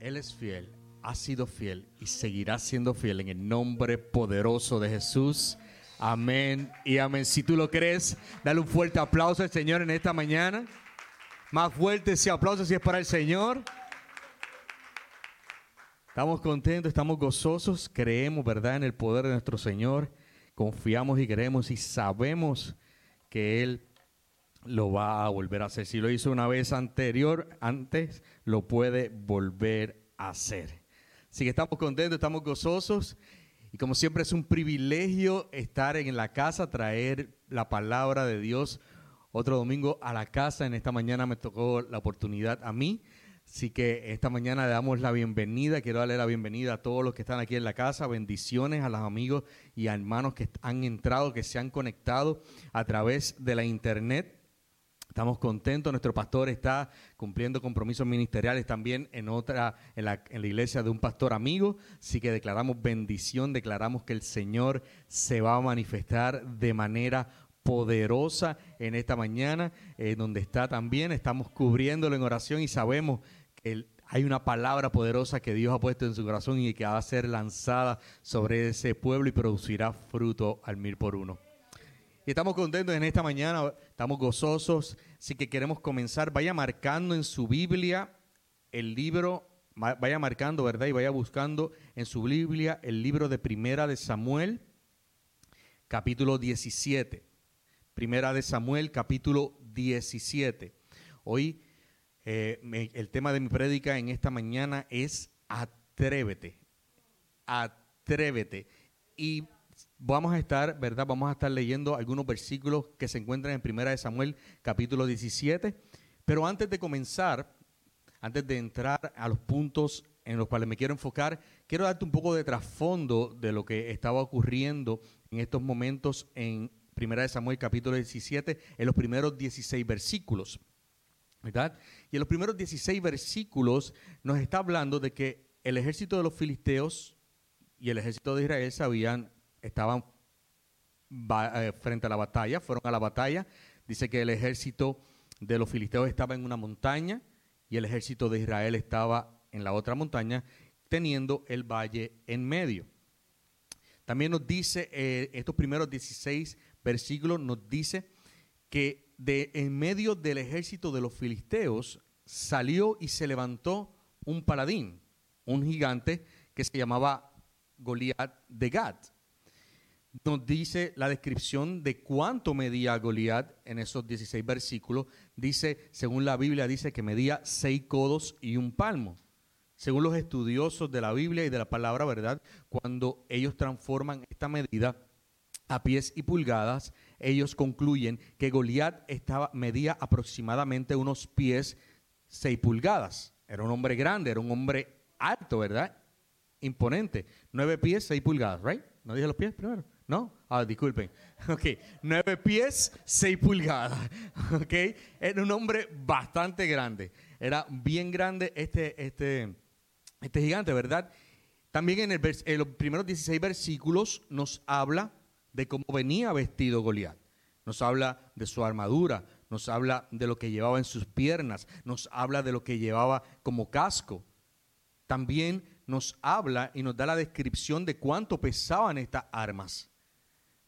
Él es fiel, ha sido fiel y seguirá siendo fiel en el nombre poderoso de Jesús. Amén y amén. Si tú lo crees, dale un fuerte aplauso al Señor en esta mañana. Más fuerte ese aplauso si es para el Señor. Estamos contentos, estamos gozosos, creemos, ¿verdad?, en el poder de nuestro Señor. Confiamos y creemos y sabemos que Él lo va a volver a hacer. Si lo hizo una vez anterior, antes, lo puede volver a hacer. Así que estamos contentos, estamos gozosos. Y como siempre es un privilegio estar en la casa, traer la palabra de Dios otro domingo a la casa. En esta mañana me tocó la oportunidad a mí. Así que esta mañana le damos la bienvenida. Quiero darle la bienvenida a todos los que están aquí en la casa. Bendiciones a los amigos y a hermanos que han entrado, que se han conectado a través de la internet. Estamos contentos, nuestro pastor está cumpliendo compromisos ministeriales también en otra, en la, en la, iglesia de un pastor amigo, así que declaramos bendición, declaramos que el Señor se va a manifestar de manera poderosa en esta mañana, eh, donde está también, estamos cubriéndolo en oración y sabemos que hay una palabra poderosa que Dios ha puesto en su corazón y que va a ser lanzada sobre ese pueblo y producirá fruto al mil por uno. Y estamos contentos en esta mañana, estamos gozosos, así que queremos comenzar. Vaya marcando en su Biblia el libro, vaya marcando, ¿verdad? Y vaya buscando en su Biblia el libro de Primera de Samuel, capítulo 17. Primera de Samuel, capítulo 17. Hoy eh, el tema de mi prédica en esta mañana es atrévete, atrévete. Y vamos a estar, ¿verdad? Vamos a estar leyendo algunos versículos que se encuentran en Primera de Samuel, capítulo 17. Pero antes de comenzar, antes de entrar a los puntos en los cuales me quiero enfocar, quiero darte un poco de trasfondo de lo que estaba ocurriendo en estos momentos en Primera de Samuel, capítulo 17, en los primeros 16 versículos. ¿Verdad? Y en los primeros 16 versículos nos está hablando de que el ejército de los filisteos y el ejército de Israel sabían estaban eh, frente a la batalla, fueron a la batalla. Dice que el ejército de los filisteos estaba en una montaña y el ejército de Israel estaba en la otra montaña, teniendo el valle en medio. También nos dice, eh, estos primeros 16 versículos nos dice que de en medio del ejército de los filisteos salió y se levantó un paladín, un gigante que se llamaba Goliat de Gad nos dice la descripción de cuánto medía Goliat en esos 16 versículos. Dice, según la Biblia, dice que medía seis codos y un palmo. Según los estudiosos de la Biblia y de la palabra verdad, cuando ellos transforman esta medida a pies y pulgadas, ellos concluyen que Goliat estaba, medía aproximadamente unos pies, seis pulgadas. Era un hombre grande, era un hombre alto, ¿verdad? Imponente. Nueve pies, seis pulgadas, ¿right? ¿No dije los pies primero? ¿No? Ah, disculpen. Ok, nueve pies, seis pulgadas. Ok, era un hombre bastante grande. Era bien grande este, este, este gigante, ¿verdad? También en, el, en los primeros 16 versículos nos habla de cómo venía vestido Goliat. Nos habla de su armadura, nos habla de lo que llevaba en sus piernas, nos habla de lo que llevaba como casco. También nos habla y nos da la descripción de cuánto pesaban estas armas.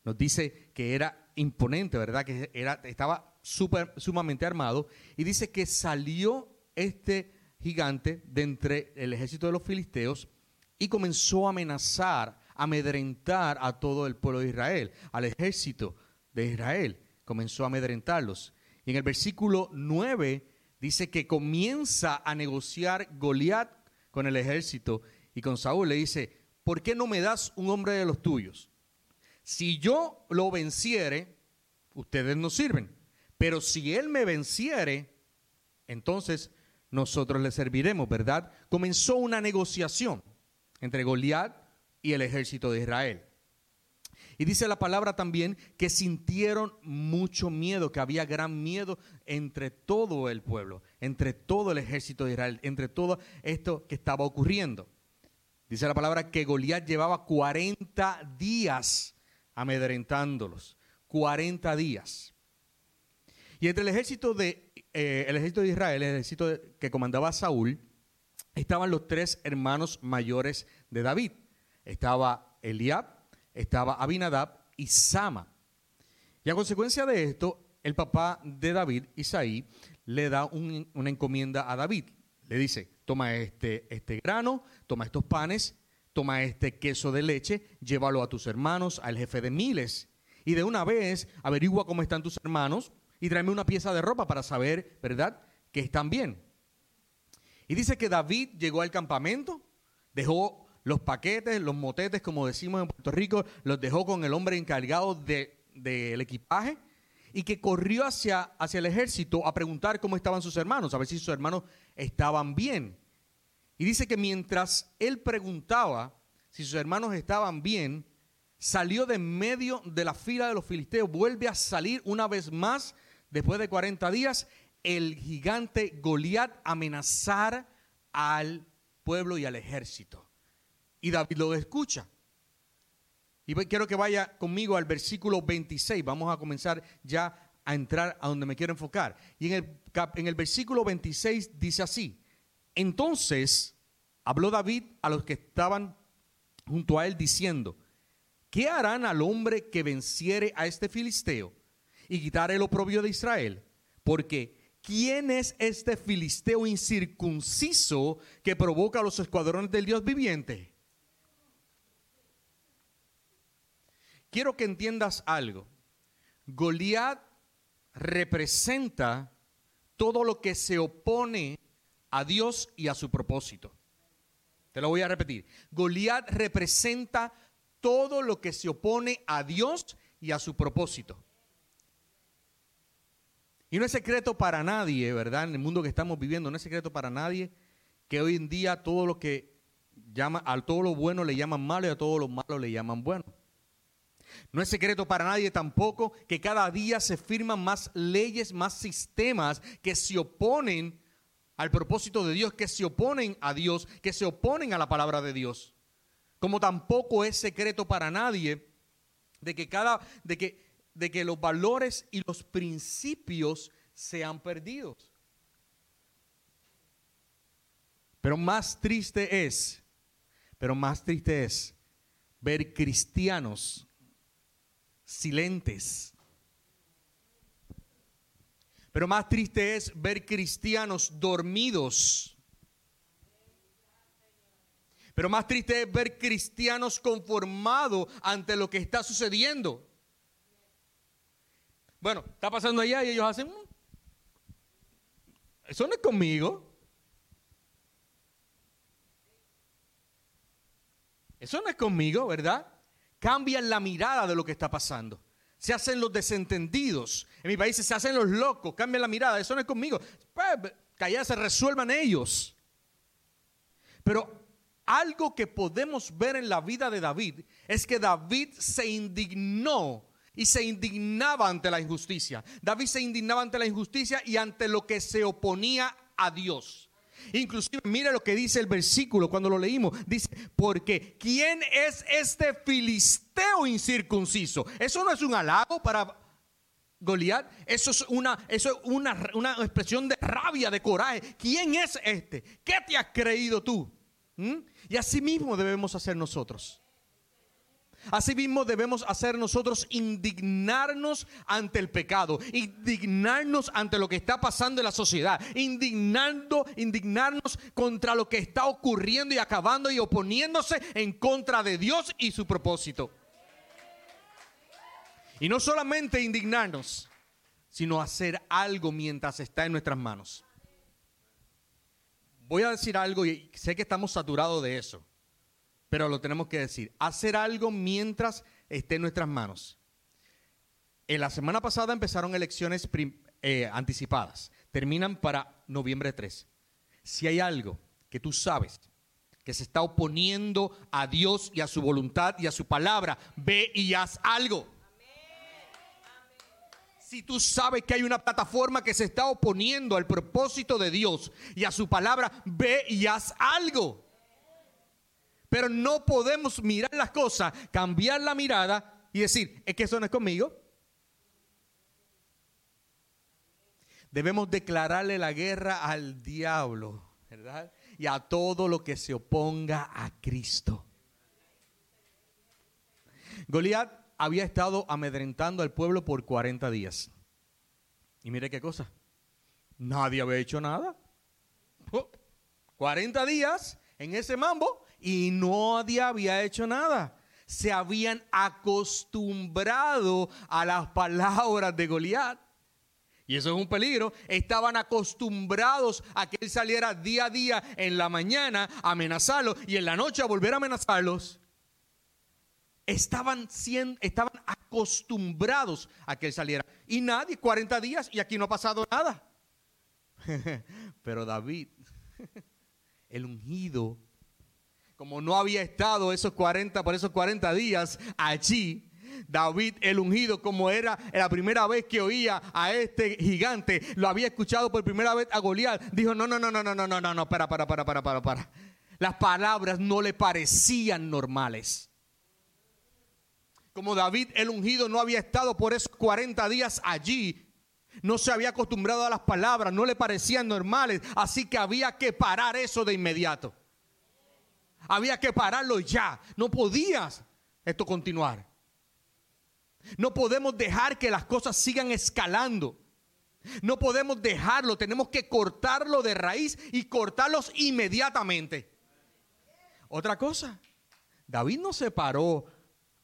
Nos dice que era imponente, ¿verdad? Que era, estaba super, sumamente armado. Y dice que salió este gigante de entre el ejército de los filisteos y comenzó a amenazar, a amedrentar a todo el pueblo de Israel, al ejército de Israel. Comenzó a amedrentarlos. Y en el versículo 9 dice que comienza a negociar Goliat con el ejército y con Saúl le dice, ¿por qué no me das un hombre de los tuyos? Si yo lo venciere, ustedes no sirven. Pero si él me venciere, entonces nosotros le serviremos, ¿verdad? Comenzó una negociación entre Goliat y el ejército de Israel. Y dice la palabra también que sintieron mucho miedo, que había gran miedo entre todo el pueblo, entre todo el ejército de Israel, entre todo esto que estaba ocurriendo. Dice la palabra que Goliat llevaba 40 días amedrentándolos. 40 días. Y entre el ejército de, eh, el ejército de Israel, el ejército que comandaba Saúl, estaban los tres hermanos mayores de David. Estaba Eliab, estaba Abinadab y Sama. Y a consecuencia de esto, el papá de David, Isaí, le da una encomienda a David. Le dice, toma este, este grano, toma estos panes, toma este queso de leche, llévalo a tus hermanos, al jefe de miles. Y de una vez averigua cómo están tus hermanos y tráeme una pieza de ropa para saber, ¿verdad?, que están bien. Y dice que David llegó al campamento, dejó los paquetes, los motetes, como decimos en Puerto Rico, los dejó con el hombre encargado del equipaje y que corrió hacia, hacia el ejército a preguntar cómo estaban sus hermanos, a ver si sus hermanos estaban bien. Y dice que mientras él preguntaba si sus hermanos estaban bien, salió de medio de la fila de los filisteos, vuelve a salir una vez más después de 40 días el gigante Goliat amenazar al pueblo y al ejército. Y David lo escucha. Y quiero que vaya conmigo al versículo 26. Vamos a comenzar ya a entrar a donde me quiero enfocar. Y en el, en el versículo 26 dice así. Entonces habló David a los que estaban junto a él diciendo, ¿qué harán al hombre que venciere a este filisteo y quitare el oprobio de Israel? Porque ¿quién es este filisteo incircunciso que provoca a los escuadrones del Dios viviente? quiero que entiendas algo. Goliat representa todo lo que se opone a Dios y a su propósito. Te lo voy a repetir. Goliat representa todo lo que se opone a Dios y a su propósito. Y no es secreto para nadie, ¿verdad? En el mundo que estamos viviendo, no es secreto para nadie que hoy en día todo lo que llama, a todo lo bueno le llaman malo y a todo lo malo le llaman bueno. No es secreto para nadie tampoco que cada día se firman más leyes, más sistemas que se oponen al propósito de Dios, que se oponen a Dios, que se oponen a la palabra de Dios. Como tampoco es secreto para nadie de que cada de que de que los valores y los principios sean perdidos. Pero más triste es, pero más triste es ver cristianos silentes. Pero más triste es ver cristianos dormidos. Pero más triste es ver cristianos conformados ante lo que está sucediendo. Bueno, está pasando allá y ellos hacen... Mm, eso no es conmigo. Eso no es conmigo, ¿verdad? cambian la mirada de lo que está pasando. Se hacen los desentendidos. En mi país se hacen los locos, cambian la mirada. Eso no es conmigo. Pues, se resuelvan ellos. Pero algo que podemos ver en la vida de David es que David se indignó y se indignaba ante la injusticia. David se indignaba ante la injusticia y ante lo que se oponía a Dios. Inclusive, mire lo que dice el versículo cuando lo leímos. Dice, porque ¿quién es este filisteo incircunciso? Eso no es un halago para Goliat. Eso es una, eso es una, una expresión de rabia, de coraje. ¿Quién es este? ¿Qué te has creído tú? ¿Mm? Y así mismo debemos hacer nosotros. Asimismo debemos hacer nosotros indignarnos ante el pecado, indignarnos ante lo que está pasando en la sociedad, indignando, indignarnos contra lo que está ocurriendo y acabando y oponiéndose en contra de Dios y su propósito. Y no solamente indignarnos, sino hacer algo mientras está en nuestras manos. Voy a decir algo y sé que estamos saturados de eso pero lo tenemos que decir. Hacer algo mientras esté en nuestras manos. En la semana pasada empezaron elecciones eh, anticipadas. Terminan para noviembre 3. Si hay algo que tú sabes que se está oponiendo a Dios y a su voluntad y a su palabra, ve y haz algo. Si tú sabes que hay una plataforma que se está oponiendo al propósito de Dios y a su palabra, ve y haz algo. Pero no podemos mirar las cosas, cambiar la mirada y decir, es que eso no es conmigo. Debemos declararle la guerra al diablo, ¿verdad? y a todo lo que se oponga a Cristo. Goliat había estado amedrentando al pueblo por 40 días. Y mire qué cosa. Nadie había hecho nada. 40 días en ese mambo y nadie había hecho nada. Se habían acostumbrado a las palabras de Goliat. Y eso es un peligro. Estaban acostumbrados a que él saliera día a día en la mañana a amenazarlos y en la noche a volver a amenazarlos. Estaban, siendo, estaban acostumbrados a que él saliera. Y nadie, 40 días y aquí no ha pasado nada. Pero David, el ungido, como no había estado esos 40 por esos 40 días allí, David el ungido, como era la primera vez que oía a este gigante, lo había escuchado por primera vez a Goliat, dijo, no, no, no, no, no, no, no, no, no, para, para, para, para, para, para. Las palabras no le parecían normales. Como David el ungido no había estado por esos 40 días allí, no se había acostumbrado a las palabras, no le parecían normales, así que había que parar eso de inmediato. Había que pararlo ya, no podías esto continuar. No podemos dejar que las cosas sigan escalando. No podemos dejarlo, tenemos que cortarlo de raíz y cortarlos inmediatamente. Otra cosa, David no se paró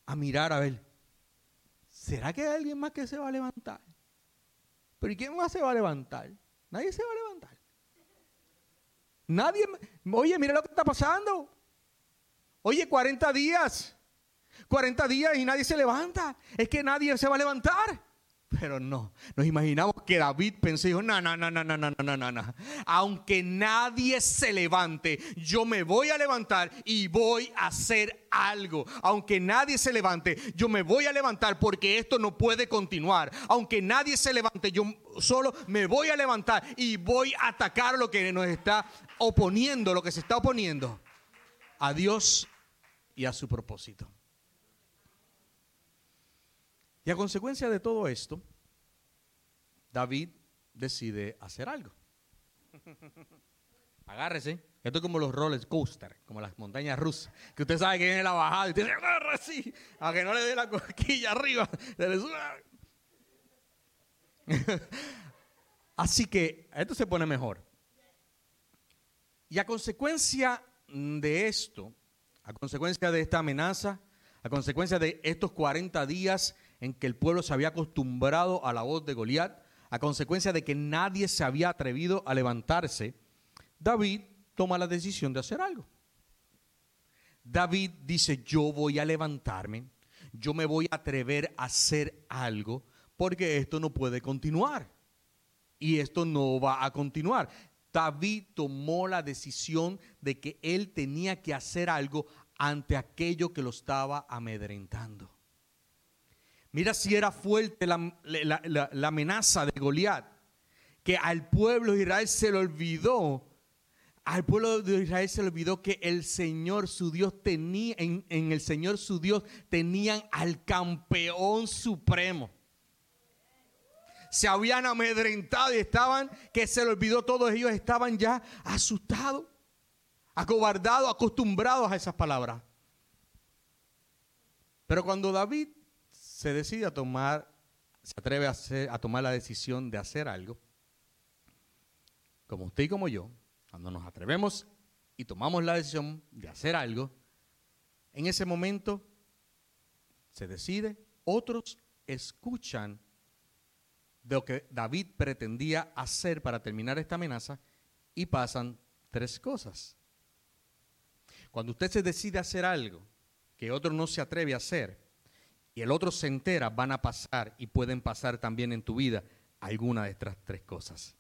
a mirar a ver, ¿será que hay alguien más que se va a levantar? Pero ¿y quién más se va a levantar? Nadie se va a levantar. Nadie, oye, mira lo que está pasando. Oye, 40 días. 40 días y nadie se levanta. Es que nadie se va a levantar. Pero no, nos imaginamos que David pensó, dijo, no, no, no, no, no, no, no, no, no. Aunque nadie se levante, yo me voy a levantar y voy a hacer algo. Aunque nadie se levante, yo me voy a levantar porque esto no puede continuar. Aunque nadie se levante, yo solo me voy a levantar y voy a atacar lo que nos está oponiendo, lo que se está oponiendo a Dios y a su propósito. Y a consecuencia de todo esto, David decide hacer algo. Agárrese. Esto es como los roller coaster, como las montañas rusas. Que usted sabe que viene la bajada y usted se agarra así, a que no le dé la cosquilla arriba. así que esto se pone mejor. Y a consecuencia de esto, a consecuencia de esta amenaza, a consecuencia de estos 40 días en que el pueblo se había acostumbrado a la voz de Goliat, a consecuencia de que nadie se había atrevido a levantarse, David toma la decisión de hacer algo. David dice, yo voy a levantarme, yo me voy a atrever a hacer algo, porque esto no puede continuar. Y esto no va a continuar. David tomó la decisión de que él tenía que hacer algo ante aquello que lo estaba amedrentando. Mira si era fuerte la, amenaza de Goliat, que al pueblo de Israel se le olvidó, al pueblo de Israel se le olvidó que el Señor su Dios tenía, en, en el Señor su Dios tenían al campeón supremo se habían amedrentado y estaban, que se le olvidó, todos ellos estaban ya asustados, acobardados, acostumbrados a esas palabras. Pero cuando David se decide a tomar, se atreve a, a tomar la decisión de hacer algo, como usted y como yo, cuando nos atrevemos y tomamos la decisión de hacer algo, en ese momento se decide, otros escuchan de lo que David pretendía hacer para terminar esta amenaza y pasan tres cosas. Cuando usted se decide hacer algo que otro no se atreve a hacer y el otro se entera, van a pasar y pueden pasar también en tu vida alguna de estas tres cosas.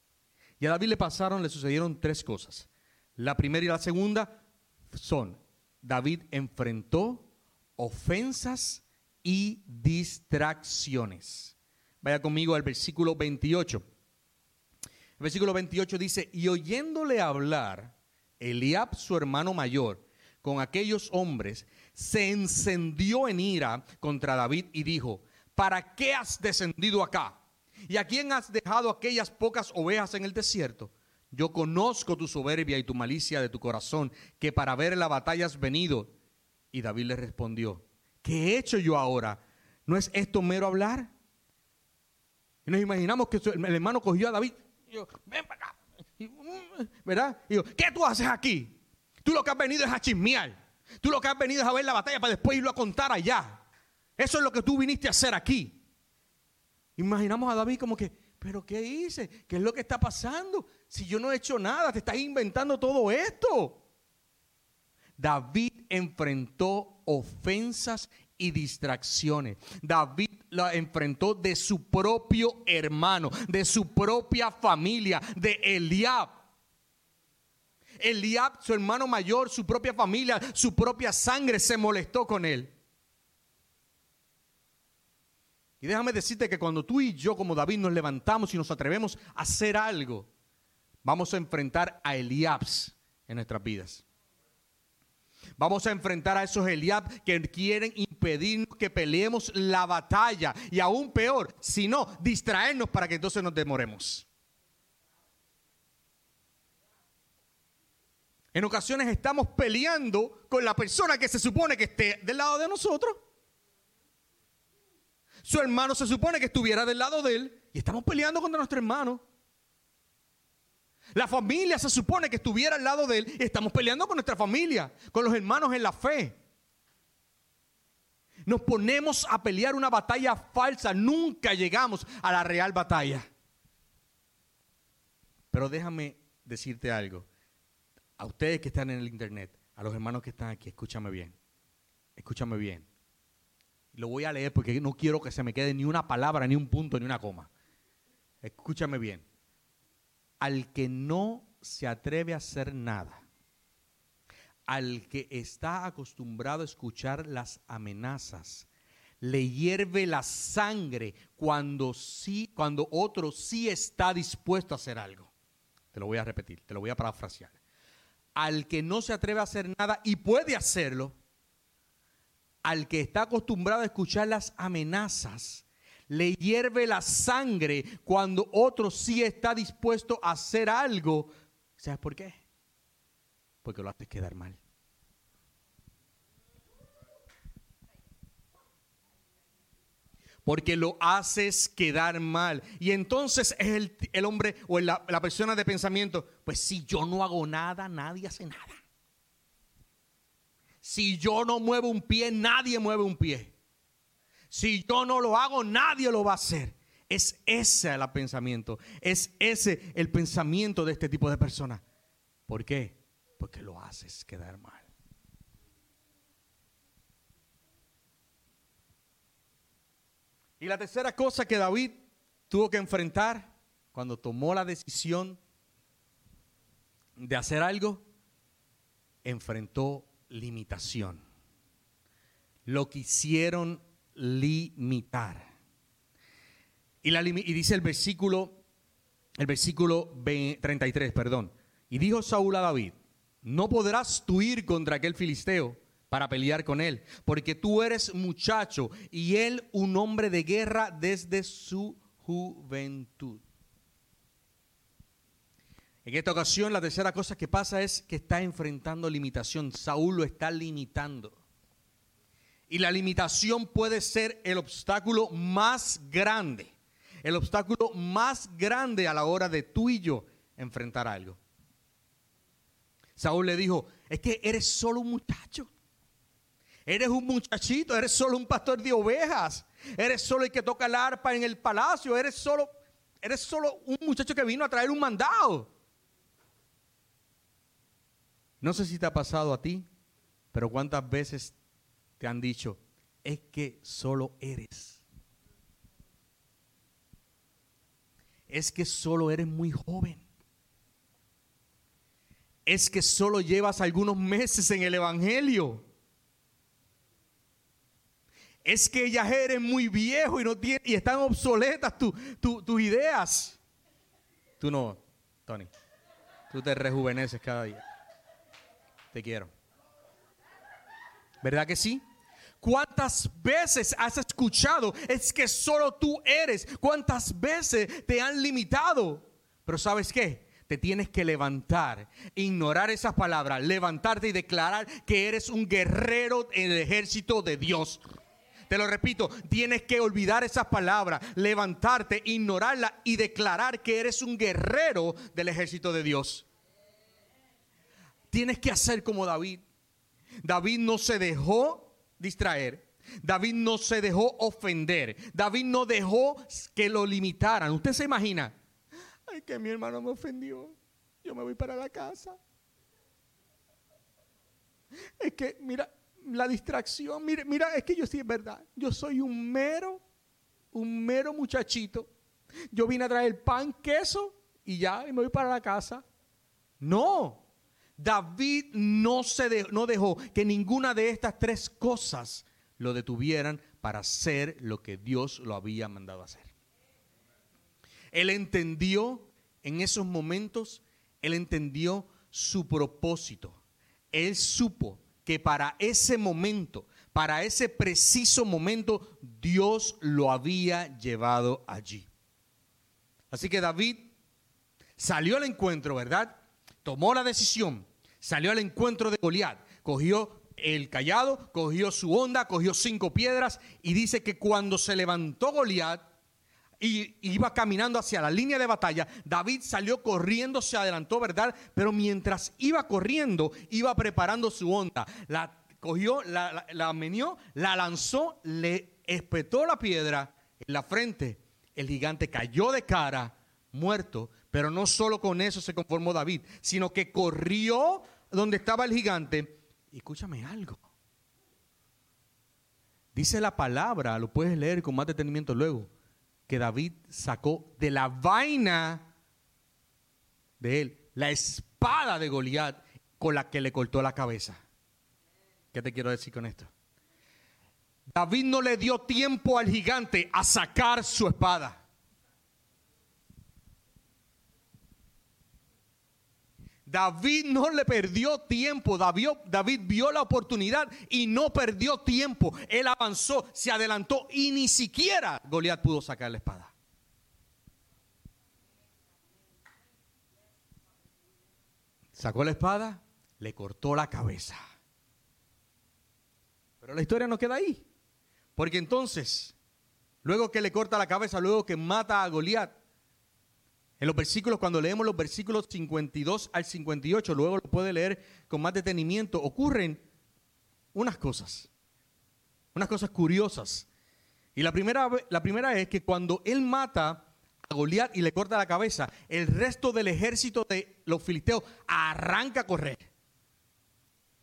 Y a David le pasaron, le sucedieron tres cosas. La primera y la segunda son, David enfrentó ofensas y distracciones. Vaya conmigo al versículo 28. El versículo 28 dice, y oyéndole hablar, Eliab, su hermano mayor, con aquellos hombres, se encendió en ira contra David y dijo, ¿para qué has descendido acá? ¿Y a quién has dejado aquellas pocas ovejas en el desierto? Yo conozco tu soberbia y tu malicia de tu corazón, que para ver la batalla has venido. Y David le respondió, ¿qué he hecho yo ahora? ¿No es esto mero hablar? Y nos imaginamos que el hermano cogió a David. Y yo, ven para acá. Mm, ¿Verdad? Y yo, ¿qué tú haces aquí? Tú lo que has venido es a chismear. Tú lo que has venido es a ver la batalla para después irlo a contar allá. Eso es lo que tú viniste a hacer aquí. Imaginamos a David como que, ¿pero qué hice? ¿Qué es lo que está pasando? Si yo no he hecho nada, te estás inventando todo esto. David enfrentó ofensas y distracciones. David la enfrentó de su propio hermano, de su propia familia, de Eliab. Eliab, su hermano mayor, su propia familia, su propia sangre se molestó con él. Y déjame decirte que cuando tú y yo como David nos levantamos y nos atrevemos a hacer algo, vamos a enfrentar a Eliabs en nuestras vidas. Vamos a enfrentar a esos Eliab que quieren impedirnos que peleemos la batalla. Y aún peor, si no, distraernos para que entonces nos demoremos. En ocasiones estamos peleando con la persona que se supone que esté del lado de nosotros. Su hermano se supone que estuviera del lado de él y estamos peleando contra nuestro hermano. La familia se supone que estuviera al lado de él estamos peleando con nuestra familia, con los hermanos en la fe. Nos ponemos a pelear una batalla falsa, nunca llegamos a la real batalla. Pero déjame decirte algo. A ustedes que están en el internet, a los hermanos que están aquí, escúchame bien. Escúchame bien. Lo voy a leer porque no quiero que se me quede ni una palabra, ni un punto, ni una coma. Escúchame bien al que no se atreve a hacer nada, al que está acostumbrado a escuchar las amenazas, le hierve la sangre cuando sí, cuando otro sí está dispuesto a hacer algo. Te lo voy a repetir, te lo voy a parafrasear. Al que no se atreve a hacer nada y puede hacerlo, al que está acostumbrado a escuchar las amenazas, le hierve la sangre cuando otro sí está dispuesto a hacer algo. ¿Sabes por qué? Porque lo haces quedar mal. Porque lo haces quedar mal. Y entonces es el, el hombre o la, la persona de pensamiento, pues si yo no hago nada, nadie hace nada. Si yo no muevo un pie, nadie mueve un pie. Si yo no lo hago, nadie lo va a hacer. Es ese el pensamiento. Es ese el pensamiento de este tipo de personas. ¿Por qué? Porque lo haces quedar mal. Y la tercera cosa que David tuvo que enfrentar cuando tomó la decisión de hacer algo, enfrentó limitación. Lo que hicieron limitar. Y, dice el versículo, el versículo 33, perdón. Y dijo Saúl a David, no podrás tú ir contra aquel filisteo para pelear con él, porque tú eres muchacho y él un hombre de guerra desde su juventud. En esta ocasión la tercera cosa que pasa es que está enfrentando limitación. Saúl lo está limitando. Y la limitación puede ser el obstáculo más grande. El obstáculo más grande a la hora de tú y yo enfrentar algo. Saúl le dijo, es que eres solo un muchacho. Eres un muchachito, eres solo un pastor de ovejas. Eres solo el que toca el arpa en el palacio. Eres solo, eres solo un muchacho que vino a traer un mandado. No sé si te ha pasado a ti, pero cuántas veces te han dicho, es que solo eres. Es que solo eres muy joven. Es que solo llevas algunos meses en el Evangelio. Es que ya eres muy viejo y, no tiene, y están obsoletas tus ideas. Tú no, Tony. Tú te rejuveneces cada día. Te quiero. ¿Verdad que sí? ¿Cuántas veces has escuchado? Es que solo tú eres. ¿Cuántas veces te han limitado? Pero ¿sabes qué? te tienes que levantar, ignorar esas palabras, levantarte y declarar que eres un guerrero en el ejército de Dios. Te lo repito, tienes que olvidar esas palabras, levantarte, ignorarlas y declarar que eres un guerrero del ejército de Dios. Tienes que hacer como David. David no se dejó distraer. David no se dejó ofender. David no dejó que lo limitaran. Usted se imagina, ay, que mi hermano me ofendió. Yo me voy para la casa. Es que, mira, la distracción, mira, mira, es que yo sí es verdad. Yo soy un mero, un mero muchachito. Yo vine a traer pan, queso y ya, y me voy para la casa. No, David no, se no dejó que ninguna de estas tres cosas lo detuvieran para hacer lo que Dios lo había mandado hacer. Él entendió en esos momentos, él entendió su propósito. Él supo que para ese momento, para ese preciso momento, Dios lo había llevado allí. Así que David salió al encuentro, ¿verdad? Tomó la decisión, salió al encuentro de Goliat, cogió el callado, cogió su onda, cogió cinco piedras y dice que cuando se levantó Goliat y iba caminando hacia la línea de batalla, David salió corriendo, se adelantó, ¿verdad? Pero mientras iba corriendo, iba preparando su onda. La cogió, la, la, menió, la lanzó, le espetó la piedra en la frente. El gigante cayó de cara, muerto, pero no solo con eso se conformó David, sino que corrió donde estaba el gigante. Escúchame algo. Dice la palabra, lo puedes leer con más detenimiento luego, que David sacó de la vaina de él la espada de Goliat con la que le cortó la cabeza. ¿Qué te quiero decir con esto? David no le dio tiempo al gigante a sacar su espada. David no le perdió tiempo, David, David, vio la oportunidad y no perdió tiempo. Él avanzó, se adelantó y ni siquiera Goliat pudo sacar la espada. Sacó la espada, le cortó la cabeza. Pero la historia no queda ahí. Porque entonces, luego que le corta la cabeza, luego que mata a Goliat, en los versículos, cuando leemos los versículos 52 al 58, luego lo puede leer con más detenimiento, ocurren unas cosas, unas cosas curiosas. Y la primera, la primera es que cuando él mata a Goliat y le corta la cabeza, el resto del ejército de los filisteos arranca a correr.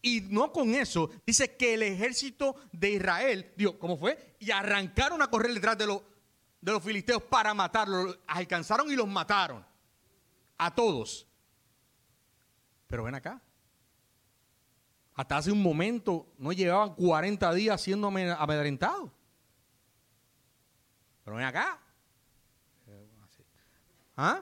Y no con eso, dice que el ejército de Israel, digo, ¿cómo fue? Y arrancaron a correr detrás de los de los filisteos para matarlos. Alcanzaron y los mataron. A todos. Pero ven acá. Hasta hace un momento no llevaban 40 días siendo amedrentados. Pero ven acá. ¿Ah?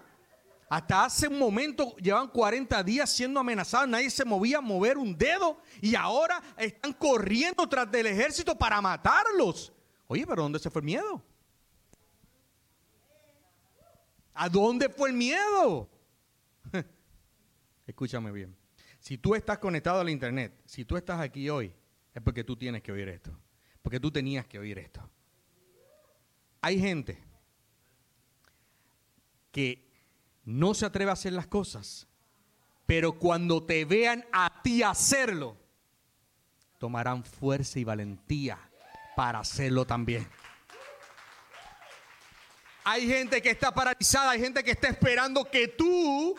Hasta hace un momento llevaban 40 días siendo amenazados, nadie se movía a mover un dedo y ahora están corriendo tras del ejército para matarlos. Oye, pero ¿dónde se fue el miedo? ¿A dónde fue el miedo? Escúchame bien. Si tú estás conectado al internet, si tú estás aquí hoy, es porque tú tienes que oír esto. Porque tú tenías que oír esto. Hay gente que no se atreve a hacer las cosas, pero cuando te vean a ti hacerlo, tomarán fuerza y valentía para hacerlo también. Hay gente que está paralizada, hay gente que está esperando que tú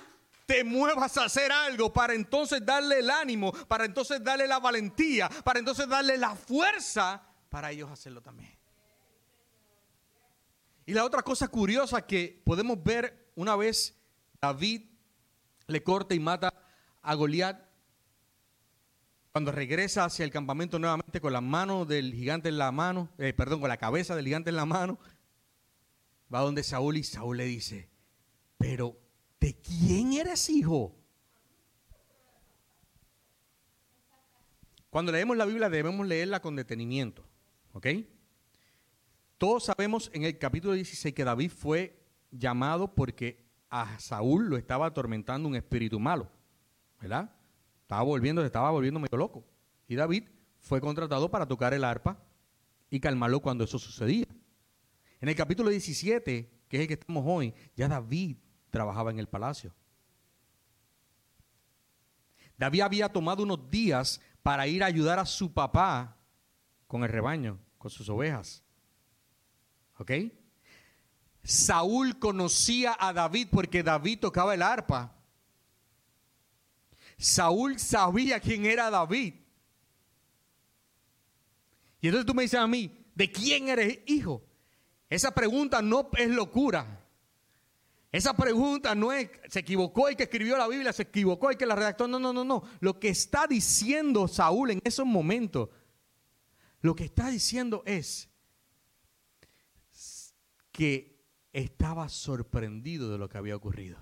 te muevas a hacer algo para entonces darle el ánimo, para entonces darle la valentía, para entonces darle la fuerza para ellos hacerlo también. Y la otra cosa curiosa que podemos ver una vez David le corta y mata a Goliat, cuando regresa hacia el campamento nuevamente con la mano del gigante en la mano, eh, perdón, con la cabeza del gigante en la mano, va donde Saúl y Saúl le dice, pero ¿de quién eres hijo? Cuando leemos la Biblia debemos leerla con detenimiento, ¿ok? Todos sabemos en el capítulo 16 que David fue llamado porque a Saúl lo estaba atormentando un espíritu malo, ¿verdad? Estaba volviendo, se estaba volviendo medio loco. Y David fue contratado para tocar el arpa y calmarlo cuando eso sucedía. En el capítulo 17, que es el que estamos hoy, ya David trabajaba en el palacio. David había tomado unos días para ir a ayudar a su papá con el rebaño, con sus ovejas. ¿Ok? Saúl conocía a David porque David tocaba el arpa. Saúl sabía quién era David. Y entonces tú me dices a mí, ¿de quién eres hijo? Esa pregunta no es locura. Esa pregunta no es, se equivocó el que escribió la Biblia, se equivocó el que la redactó. No, no, no, no. Lo que está diciendo Saúl en esos momentos, lo que está diciendo es que estaba sorprendido de lo que había ocurrido.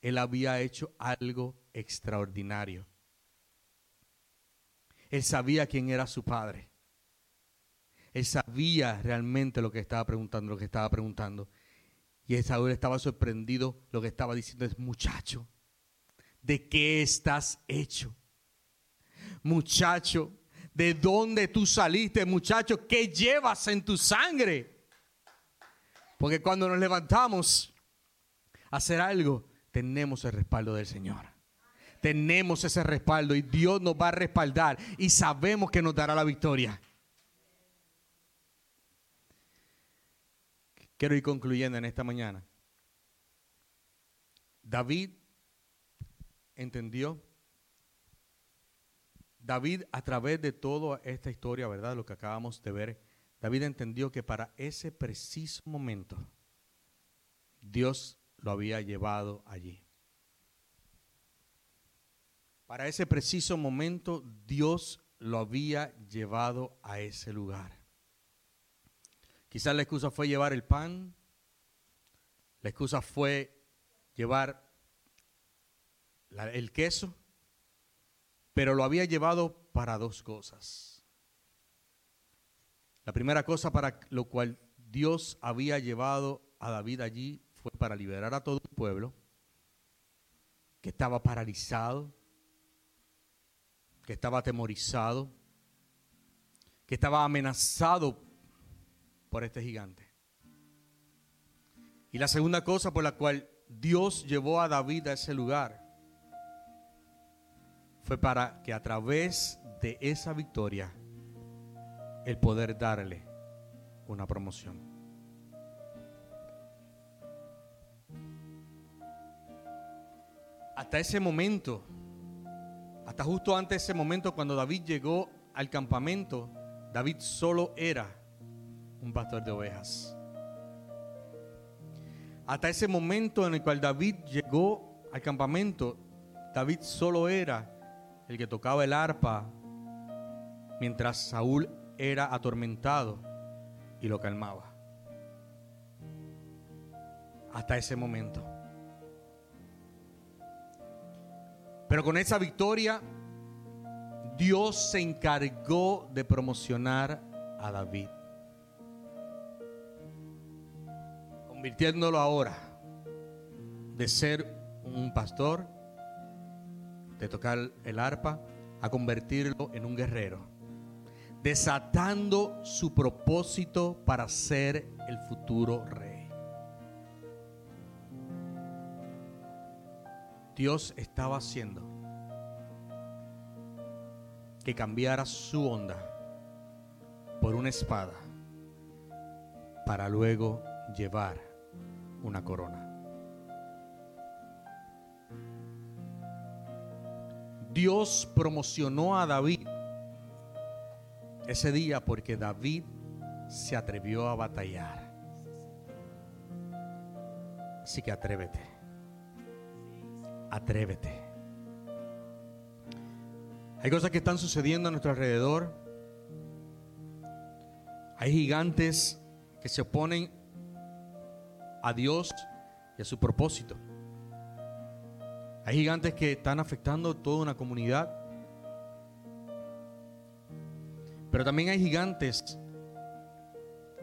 Él había hecho algo extraordinario. Él sabía quién era su padre. Él sabía realmente lo que estaba preguntando, lo que estaba preguntando. Y Saúl estaba sorprendido. Lo que estaba diciendo es, muchacho, ¿de qué estás hecho? Muchacho, ¿de dónde tú saliste? Muchacho, ¿qué llevas en tu sangre? Porque cuando nos levantamos a hacer algo, tenemos el respaldo del Señor. Tenemos ese respaldo y Dios nos va a respaldar y sabemos que nos dará la victoria. Quiero ir concluyendo en esta mañana. David entendió. David a través de toda esta historia, ¿verdad? Lo que acabamos de ver, David entendió que para ese preciso momento Dios lo había llevado allí. Para ese preciso momento Dios lo había llevado a ese lugar. Quizás la excusa fue llevar el pan, la excusa fue llevar el queso, pero lo había llevado para dos cosas. La primera cosa para lo cual Dios había llevado a David allí fue para liberar a todo el pueblo que estaba paralizado, que estaba atemorizado, que estaba amenazado por este gigante. Y la segunda cosa por la cual Dios llevó a David a ese lugar fue para que a través de esa victoria el poder darle una promoción. Hasta ese momento, hasta justo antes de ese momento cuando David llegó al campamento, David solo era un pastor de ovejas. Hasta ese momento en el cual David llegó al campamento, David solo era el que tocaba el arpa mientras Saúl era atormentado y lo calmaba. Hasta ese momento. Pero con esa victoria, Dios se encargó de promocionar a David. Convirtiéndolo ahora de ser un pastor, de tocar el arpa, a convertirlo en un guerrero, desatando su propósito para ser el futuro rey. Dios estaba haciendo que cambiara su onda por una espada para luego llevar una corona. Dios promocionó a David ese día porque David se atrevió a batallar. Así que atrévete. Atrévete. Hay cosas que están sucediendo a nuestro alrededor. Hay gigantes que se oponen a Dios y a su propósito. Hay gigantes que están afectando toda una comunidad. Pero también hay gigantes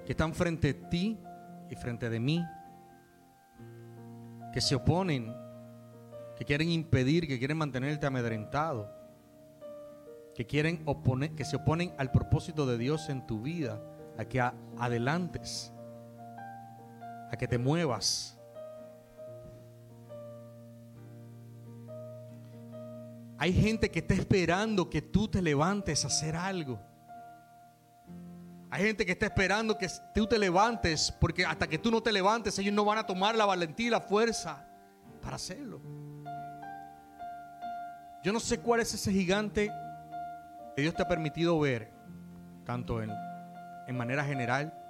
que están frente a ti y frente de mí. que se oponen, que quieren impedir, que quieren mantenerte amedrentado, que quieren oponer, que se oponen al propósito de Dios en tu vida, a que adelantes, a que te muevas. Hay gente que está esperando que tú te levantes a hacer algo. Hay gente que está esperando que tú te levantes, porque hasta que tú no te levantes, ellos no van a tomar la valentía y la fuerza para hacerlo. Yo no sé cuál es ese gigante que Dios te ha permitido ver, tanto en, en manera general.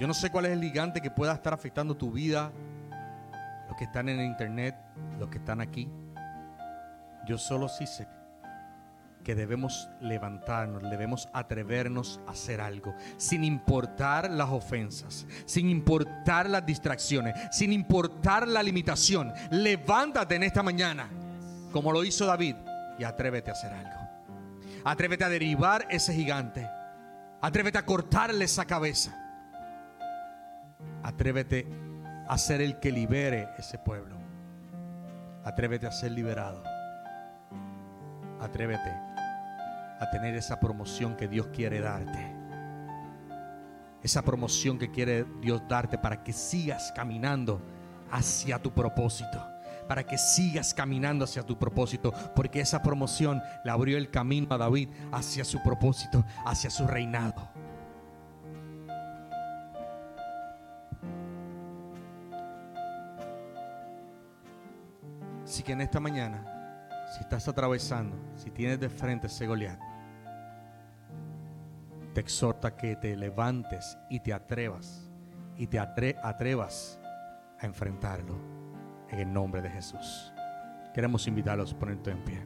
Yo no sé cuál es el gigante que pueda estar afectando tu vida, los que están en el internet, los que están aquí. Yo solo sí sé que debemos levantarnos, debemos atrevernos a hacer algo, sin importar las ofensas, sin importar las distracciones, sin importar la limitación. Levántate en esta mañana, como lo hizo David, y atrévete a hacer algo. Atrévete a derivar ese gigante. Atrévete a cortarle esa cabeza. Atrévete a ser el que libere ese pueblo. Atrévete a ser liberado. Atrévete a tener esa promoción que Dios quiere darte. Esa promoción que quiere Dios darte para que sigas caminando hacia tu propósito. Para que sigas caminando hacia tu propósito. Porque esa promoción le abrió el camino a David hacia su propósito, hacia su reinado. Así que en esta mañana, si estás atravesando, si tienes de frente ese Goliat, te exhorta que te levantes y te atrevas y te atrevas a enfrentarlo en el nombre de Jesús. Queremos invitarlos a ponerte en pie.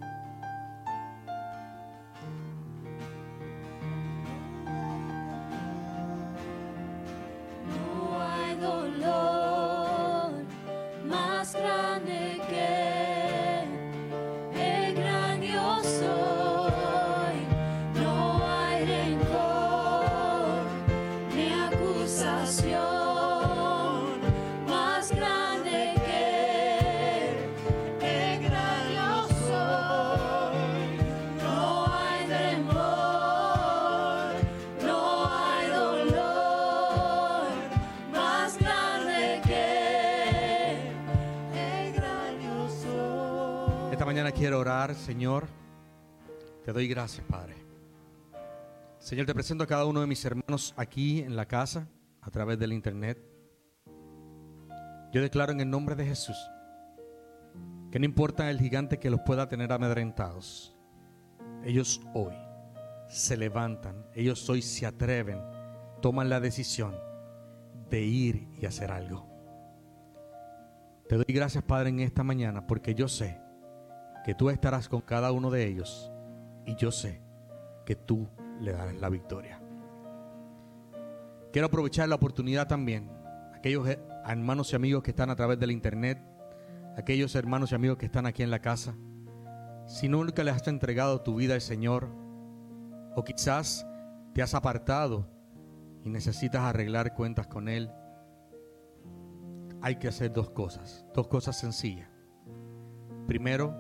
Gracias, Padre. Señor, te presento a cada uno de mis hermanos aquí en la casa, a través del internet. Yo declaro en el nombre de Jesús que no importa el gigante que los pueda tener amedrentados, ellos hoy se levantan, ellos hoy se atreven, toman la decisión de ir y hacer algo. Te doy gracias, Padre, en esta mañana, porque yo sé que tú estarás con cada uno de ellos y yo sé que tú le darás la victoria. Quiero aprovechar la oportunidad también, aquellos hermanos y amigos que están a través del internet, aquellos hermanos y amigos que están aquí en la casa, si nunca le has entregado tu vida al Señor, o quizás te has apartado y necesitas arreglar cuentas con Él, hay que hacer dos cosas, dos cosas sencillas. Primero,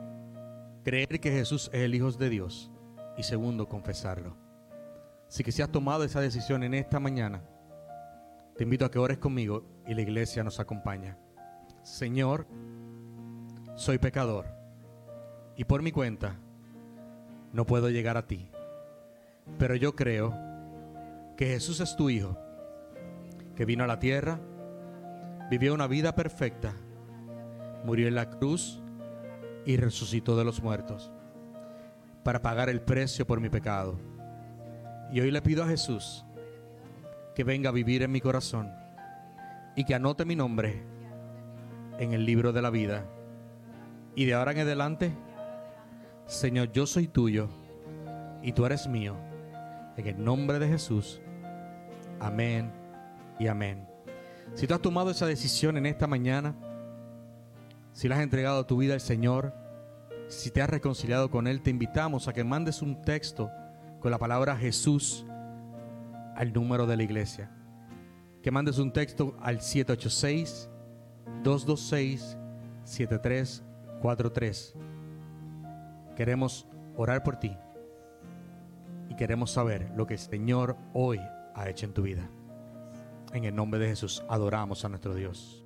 creer que Jesús es el Hijo de Dios y segundo, confesarlo. Así que si has tomado esa decisión en esta mañana, te invito a que ores conmigo y la iglesia nos acompaña. Señor, soy pecador y por mi cuenta no puedo llegar a ti, pero yo creo que Jesús es tu Hijo, que vino a la tierra, vivió una vida perfecta, murió en la cruz, y resucitó de los muertos para pagar el precio por mi pecado. Y hoy le pido a Jesús que venga a vivir en mi corazón y que anote mi nombre en el libro de la vida. Y de ahora en adelante, Señor, yo soy tuyo y tú eres mío. En el nombre de Jesús. Amén y amén. Si tú has tomado esa decisión en esta mañana, si le has entregado tu vida al Señor, si te has reconciliado con Él, te invitamos a que mandes un texto con la palabra Jesús al número de la iglesia. Que mandes un texto al 786 226-7343. Queremos orar por ti y queremos saber lo que el Señor hoy ha hecho en tu vida. En el nombre de Jesús adoramos a nuestro Dios.